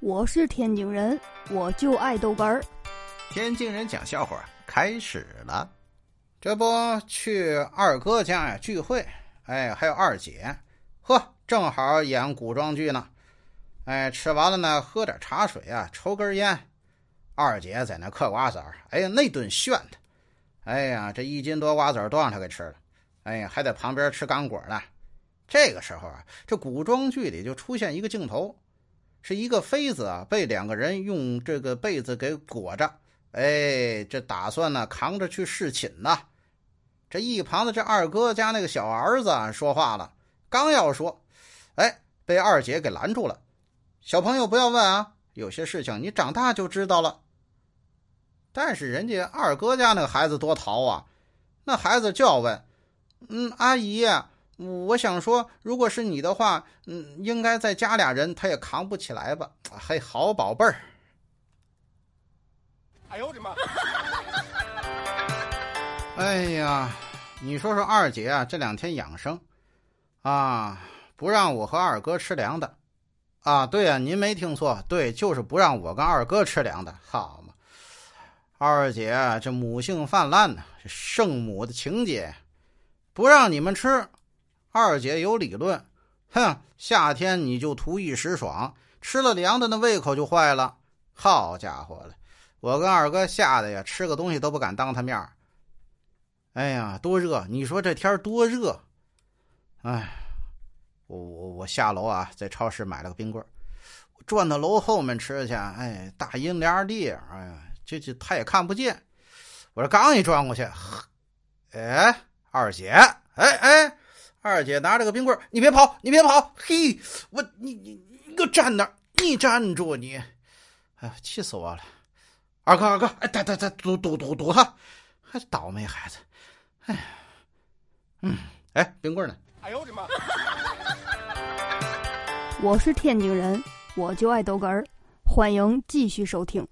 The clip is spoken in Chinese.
我是天津人，我就爱豆干儿。天津人讲笑话开始了，这不去二哥家呀聚会，哎，还有二姐，呵，正好演古装剧呢。哎，吃完了呢，喝点茶水啊，抽根烟。二姐在那嗑瓜子儿，哎呀，那顿炫的，哎呀，这一斤多瓜子儿都让他给吃了，哎呀，还在旁边吃干果呢。这个时候啊，这古装剧里就出现一个镜头。是一个妃子啊，被两个人用这个被子给裹着，哎，这打算呢扛着去侍寝呢。这一旁的这二哥家那个小儿子说话了，刚要说，哎，被二姐给拦住了。小朋友不要问啊，有些事情你长大就知道了。但是人家二哥家那个孩子多淘啊，那孩子就要问，嗯，阿姨。我想说，如果是你的话，嗯，应该再加俩人，他也扛不起来吧？嘿，好宝贝儿！哎呦我的妈！哎呀，你说说二姐啊，这两天养生啊，不让我和二哥吃凉的啊？对呀，您没听错，对，就是不让我跟二哥吃凉的，好嘛？二姐这母性泛滥呢，圣母的情节，不让你们吃。二姐有理论，哼，夏天你就图一时爽，吃了凉的那胃口就坏了。好家伙了，我跟二哥吓得呀，吃个东西都不敢当他面哎呀，多热！你说这天多热！哎，我我我下楼啊，在超市买了个冰棍转到楼后面吃去。哎，大阴凉地，哎呀，这这他也看不见。我这刚一转过去，哎，二姐，哎哎。二姐拿着个冰棍你别跑，你别跑！嘿，我你你你给我站那儿，你站住你！哎呀，气死我了！二哥二哥，哎，打打打堵堵堵堵他！还倒霉孩子！哎呀，嗯，哎，冰棍呢？哎呦我的妈！我是天津人，我就爱豆哏儿，欢迎继续收听。